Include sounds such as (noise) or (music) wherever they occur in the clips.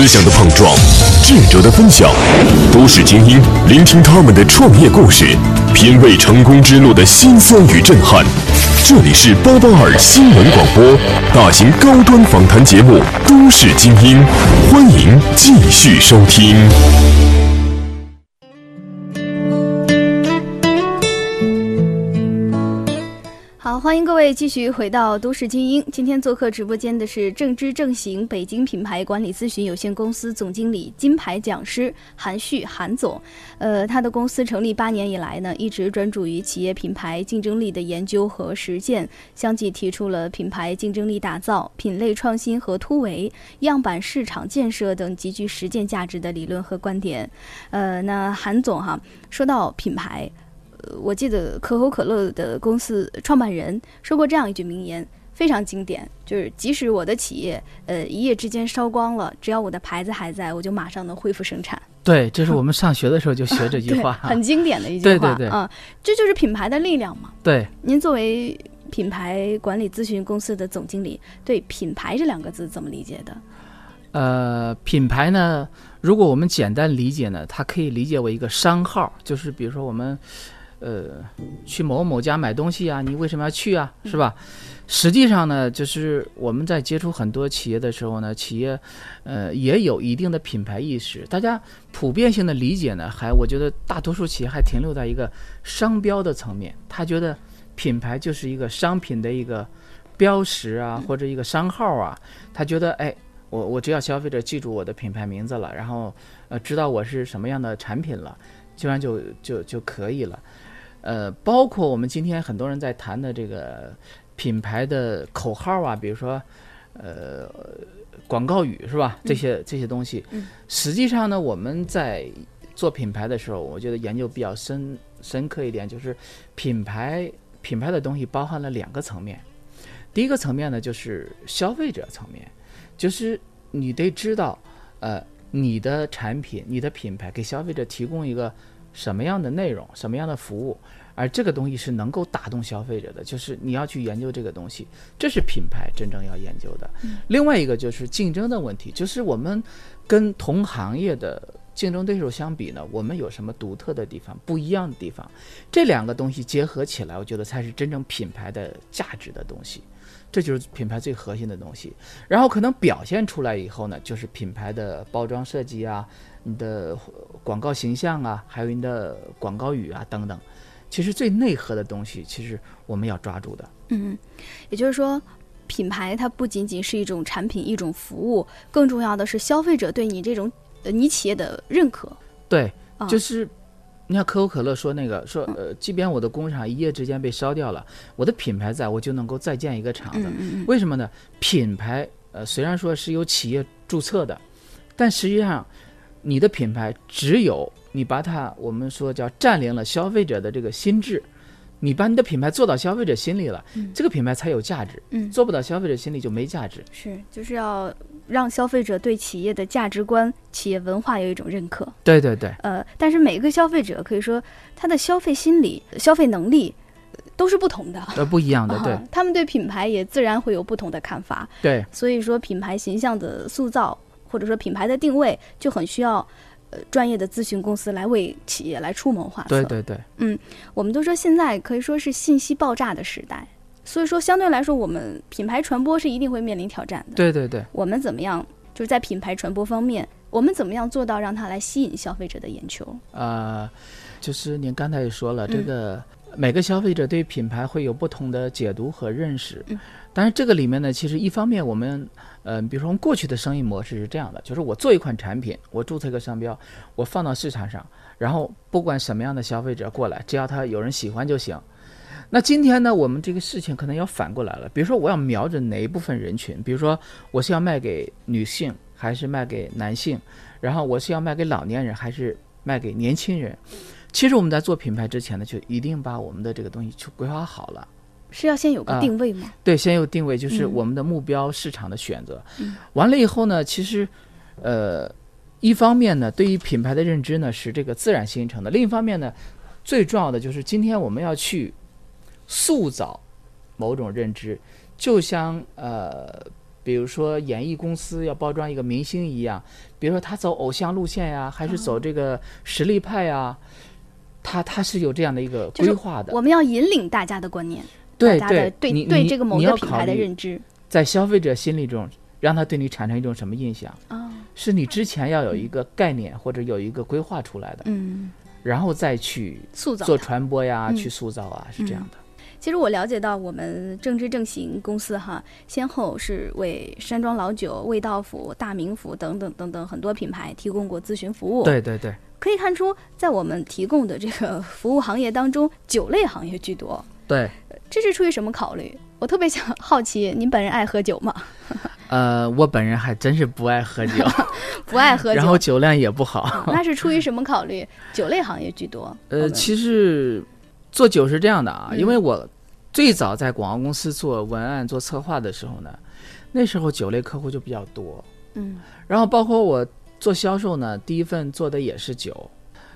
思想的碰撞，智者的分享，都市精英聆听他们的创业故事，品味成功之路的辛酸与震撼。这里是八八二新闻广播，大型高端访谈节目《都市精英》，欢迎继续收听。好，欢迎各位继续回到都市精英。今天做客直播间的是正知正行北京品牌管理咨询有限公司总经理、金牌讲师韩旭韩总。呃，他的公司成立八年以来呢，一直专注于企业品牌竞争力的研究和实践，相继提出了品牌竞争力打造、品类创新和突围、样板市场建设等极具实践价值的理论和观点。呃，那韩总哈，说到品牌。呃，我记得可口可乐的公司创办人说过这样一句名言，非常经典，就是即使我的企业呃一夜之间烧光了，只要我的牌子还在，我就马上能恢复生产。对，这是我们上学的时候就学这 (laughs) 句话，很经典的一句话。对对对，啊，这就是品牌的力量嘛。对，您作为品牌管理咨询公司的总经理，对品牌这两个字怎么理解的？呃，品牌呢，如果我们简单理解呢，它可以理解为一个商号，就是比如说我们。呃，去某某家买东西啊，你为什么要去啊？是吧？实际上呢，就是我们在接触很多企业的时候呢，企业，呃，也有一定的品牌意识。大家普遍性的理解呢，还我觉得大多数企业还停留在一个商标的层面。他觉得品牌就是一个商品的一个标识啊，或者一个商号啊。他觉得，哎，我我只要消费者记住我的品牌名字了，然后呃，知道我是什么样的产品了，基本上就就就可以了。呃，包括我们今天很多人在谈的这个品牌的口号啊，比如说，呃，广告语是吧？这些这些东西，实际上呢，我们在做品牌的时候，我觉得研究比较深深刻一点，就是品牌品牌的东西包含了两个层面。第一个层面呢，就是消费者层面，就是你得知道，呃，你的产品、你的品牌给消费者提供一个。什么样的内容，什么样的服务，而这个东西是能够打动消费者的，就是你要去研究这个东西，这是品牌真正要研究的。另外一个就是竞争的问题，就是我们跟同行业的竞争对手相比呢，我们有什么独特的地方、不一样的地方？这两个东西结合起来，我觉得才是真正品牌的价值的东西。这就是品牌最核心的东西。然后可能表现出来以后呢，就是品牌的包装设计啊。你的广告形象啊，还有你的广告语啊等等，其实最内核的东西，其实我们要抓住的。嗯，也就是说，品牌它不仅仅是一种产品、一种服务，更重要的是消费者对你这种呃你企业的认可。对，就是你看可口可乐说那个说呃，即便我的工厂一夜之间被烧掉了，我的品牌在我就能够再建一个厂子。为什么呢？品牌呃虽然说是由企业注册的，但实际上。你的品牌只有你把它，我们说叫占领了消费者的这个心智，你把你的品牌做到消费者心里了，这个品牌才有价值。嗯，做不到消费者心里就没价值。是，就是要让消费者对企业的价值观、企业文化有一种认可。对对对。呃，但是每一个消费者可以说他的消费心理、消费能力都是不同的，呃，不一样的。(laughs) 对，他们对品牌也自然会有不同的看法。对，所以说品牌形象的塑造。或者说品牌的定位就很需要，呃，专业的咨询公司来为企业来出谋划策。对对对，嗯，我们都说现在可以说是信息爆炸的时代，所以说相对来说，我们品牌传播是一定会面临挑战的。对对对，我们怎么样就是在品牌传播方面，我们怎么样做到让它来吸引消费者的眼球？呃，就是您刚才也说了，这个每个消费者对品牌会有不同的解读和认识。嗯，但是这个里面呢，其实一方面我们。嗯，比如说我们过去的生意模式是这样的，就是我做一款产品，我注册一个商标，我放到市场上，然后不管什么样的消费者过来，只要他有人喜欢就行。那今天呢，我们这个事情可能要反过来了，比如说我要瞄准哪一部分人群，比如说我是要卖给女性还是卖给男性，然后我是要卖给老年人还是卖给年轻人。其实我们在做品牌之前呢，就一定把我们的这个东西去规划好了。是要先有个定位吗？对，先有定位，就是我们的目标市场的选择。完了以后呢，其实，呃，一方面呢，对于品牌的认知呢是这个自然形成的；另一方面呢，最重要的就是今天我们要去塑造某种认知，就像呃，比比如说演艺公司要包装一个明星一样，比如说他走偶像路线呀，还是走这个实力派呀，他他是有这样的一个规划的。我们要引领大家的观念，对大家的对对这个某你个品牌的认知在消费者心里中，让他对你产生一种什么印象？啊，是你之前要有一个概念或者有一个规划出来的，嗯，然后再去做 (laughs) 塑造做传播呀，嗯去塑造啊，是这样的。其实我了解到，我们正知正行公司哈，先后是为山庄老酒、味道府、大名府等等等等很多品牌提供过咨询服务。，对对对，可以看出，在我们提供的这个服务行业当中，酒类行业居多。对，这是出于什么考虑？我特别想好奇，您本人爱喝酒吗？(laughs) 呃，我本人还真是不爱喝酒，(laughs) 不爱喝酒，然后酒量也不好。啊那是出于什么考虑？酒类行业居多。(laughs) 呃，其实做酒是这样的啊，嗯因为我最早在广告公司做文案、做策划的时候呢，那时候酒类客户就比较多，嗯然后包括我做销售呢，第一份做的也是酒，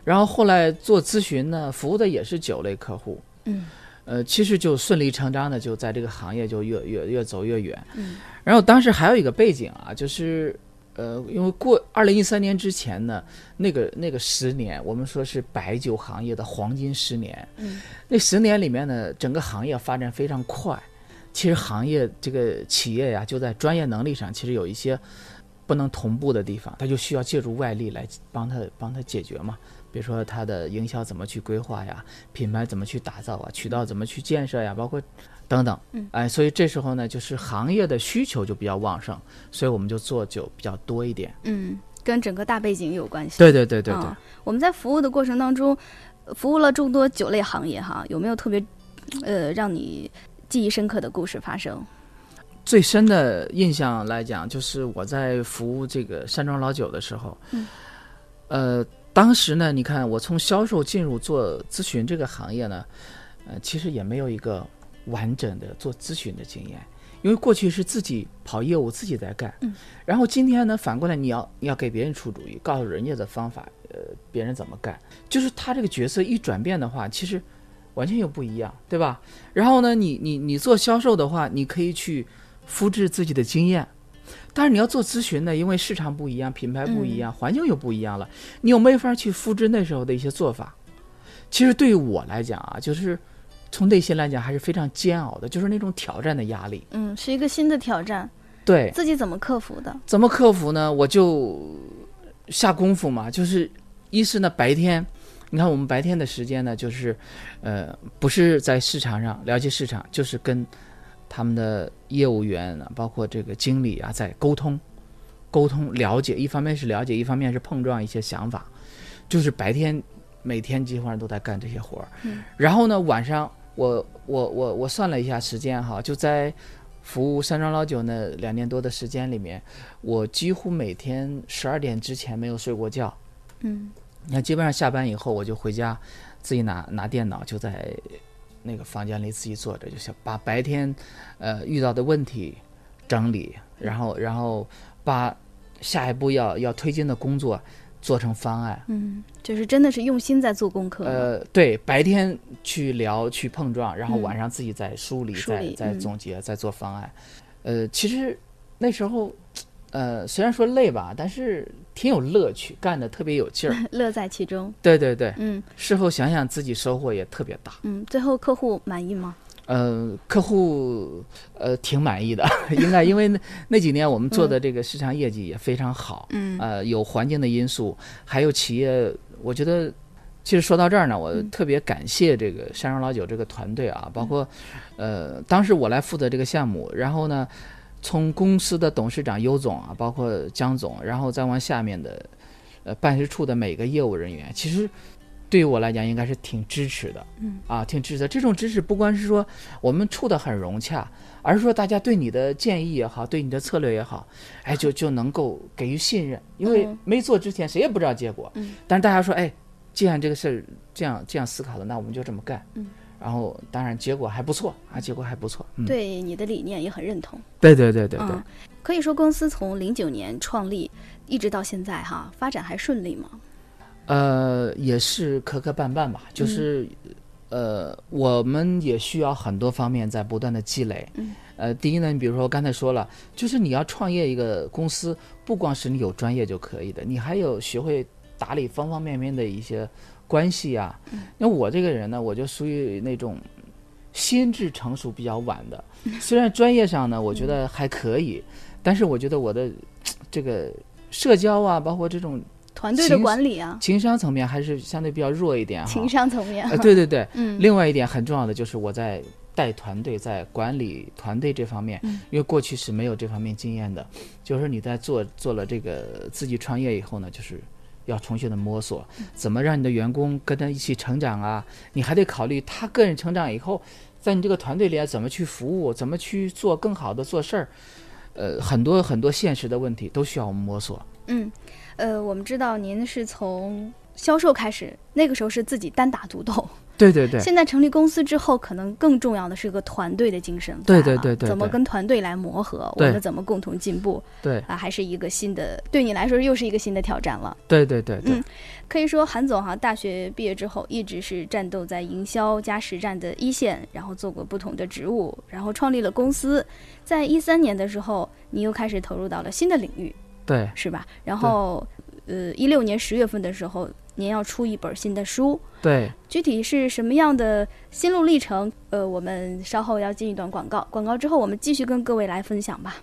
然后后来做咨询呢，服务的也是酒类客户。嗯呃，其实就顺理成章的就在这个行业就越越越走越远。嗯然后当时还有一个背景啊，就是呃，因为过二零一三年之前呢，那个那个十年，我们说是白酒行业的黄金十年。嗯那十年里面呢，整个行业发展非常快。其实行业这个企业呀，就在专业能力上，其实有一些不能同步的地方，他就需要借助外力来帮他帮他解决嘛。比如说他的营销怎么去规划呀，品牌怎么去打造啊，渠道怎么去建设呀，包括等等。嗯，哎，所以这时候呢，就是行业的需求就比较旺盛，所以我们就做酒比较多一点。嗯，跟整个大背景有关系。对对对对对。啊我们在服务的过程当中，呃服务了众多酒类行业哈，有没有特别呃让你记忆深刻的故事发生？最深的印象来讲，就是我在服务这个山庄老酒的时候，嗯，呃，当时呢，你看我从销售进入做咨询这个行业呢，呃，其实也没有一个完整的做咨询的经验，因为过去是自己跑业务，自己在干，嗯，然后今天呢，反过来你要你要给别人出主意，告诉人家的方法，呃，别人怎么干，就是他这个角色一转变的话，其实完全又不一样，对吧？然后呢，你你你做销售的话，你可以去复制自己的经验。但是你要做咨询呢，因为市场不一样，品牌不一样，环境又不一样了，你又没法去复制那时候的一些做法。其实对于我来讲啊，就是从内心来讲还是非常煎熬的，就是那种挑战的压力。嗯，是一个新的挑战，对，自己怎么克服的？怎么克服呢？我就下功夫嘛，就是一是呢白天，你看我们白天的时间呢，就是呃不是在市场上了解市场，就是跟他们的业务员啊，包括这个经理啊在沟通，沟通了解，一方面是了解，一方面是碰撞一些想法，就是白天每天基本上都在干这些活儿，嗯。然后呢晚上我我我我算了一下时间哈，就在服务山庄老酒那两年多的时间里面，我几乎每天十二点之前没有睡过觉。嗯。那基本上下班以后，我就回家，自己拿拿电脑，就在那个房间里自己坐着，就行把白天呃遇到的问题整理，然后然后把下一步要要推进的工作做成方案。嗯，就是真的是用心在做功课。呃，对，白天去聊去碰撞，然后嗯晚上自己再梳理、梳再总结、再做方案。呃，其实那时候，呃，虽然说累吧，但是挺有乐趣，干的特别有劲儿。(laughs) 乐在其中。对对对，嗯事后想想自己收获也特别大。嗯，最后客户满意吗？呃，客户呃挺满意的，(laughs) 应该因为那那几年我们做的这个市场业绩也非常好。嗯呃，有环境的因素，还有企业，我觉得，其实说到这儿呢，我嗯特别感谢这个山庄老酒这个团队啊，包括，呃，当时我来负责这个项目，然后呢，从公司的董事长尤总啊，包括江总，然后再往下面的，呃，办事处的每个业务人员，其实对于我来讲应该是挺支持的，嗯。啊，挺支持的。这种支持不光是说我们处的很融洽，而是说大家对你的建议也好，对你的策略也好，哎，就就能够给予信任，因为嗯。没做之前谁也不知道结果，嗯。但是大家说，哎，既然这个事儿这样这样思考的，那我们就这么干，嗯，然后当然结果还不错啊，结果还不错，嗯，对你的理念也很认同。对对对对对，嗯，可以说公司从零九年创立一直到现在哈，发展还顺利吗？呃，也是磕磕绊绊吧，就是呃，我们也需要很多方面在不断的积累。嗯。呃，第一呢，你比如说刚才说了，就是你要创业一个公司，不光是你有专业就可以的，你还有学会打理方方面面的一些关系啊。嗯。那我这个人呢，我就属于那种心智成熟比较晚的，虽然专业上呢，我觉得还可以，但是我觉得我的这个社交啊，包括这种。团队的管理啊，情商层面还是相对比较弱一点。情商层面，呃，对对对，嗯。另外一点很重要的就是我在带团队、在管理团队这方面，因为过去是没有这方面经验的。就是你在做做了这个自己创业以后呢，就是要重新的摸索，怎么让你的员工跟他一起成长啊？你还得考虑他个人成长以后，在你这个团队里怎么去服务，怎么去做更好的做事儿。呃，很多很多现实的问题都需要我们摸索。嗯。呃，我们知道您是从销售开始，那个时候是自己单打独斗。对对对。现在成立公司之后，可能更重要的是一个团队的精神。对对对对。怎么跟团队来磨合？我们怎么共同进步？对。啊，还是一个新的，对你来说又是一个新的挑战了。对对对。嗯，可以说韩总哈，大学毕业之后一直是战斗在营销加实战的一线，然后做过不同的职务，然后创立了公司。在一三年的时候，你又开始投入到了新的领域。对，是吧？然后，呃，一六年十月份的时候，您要出一本新的书。对，具体是什么样的心路历程？呃，我们稍后要进一段广告，广告之后我们继续跟各位来分享吧。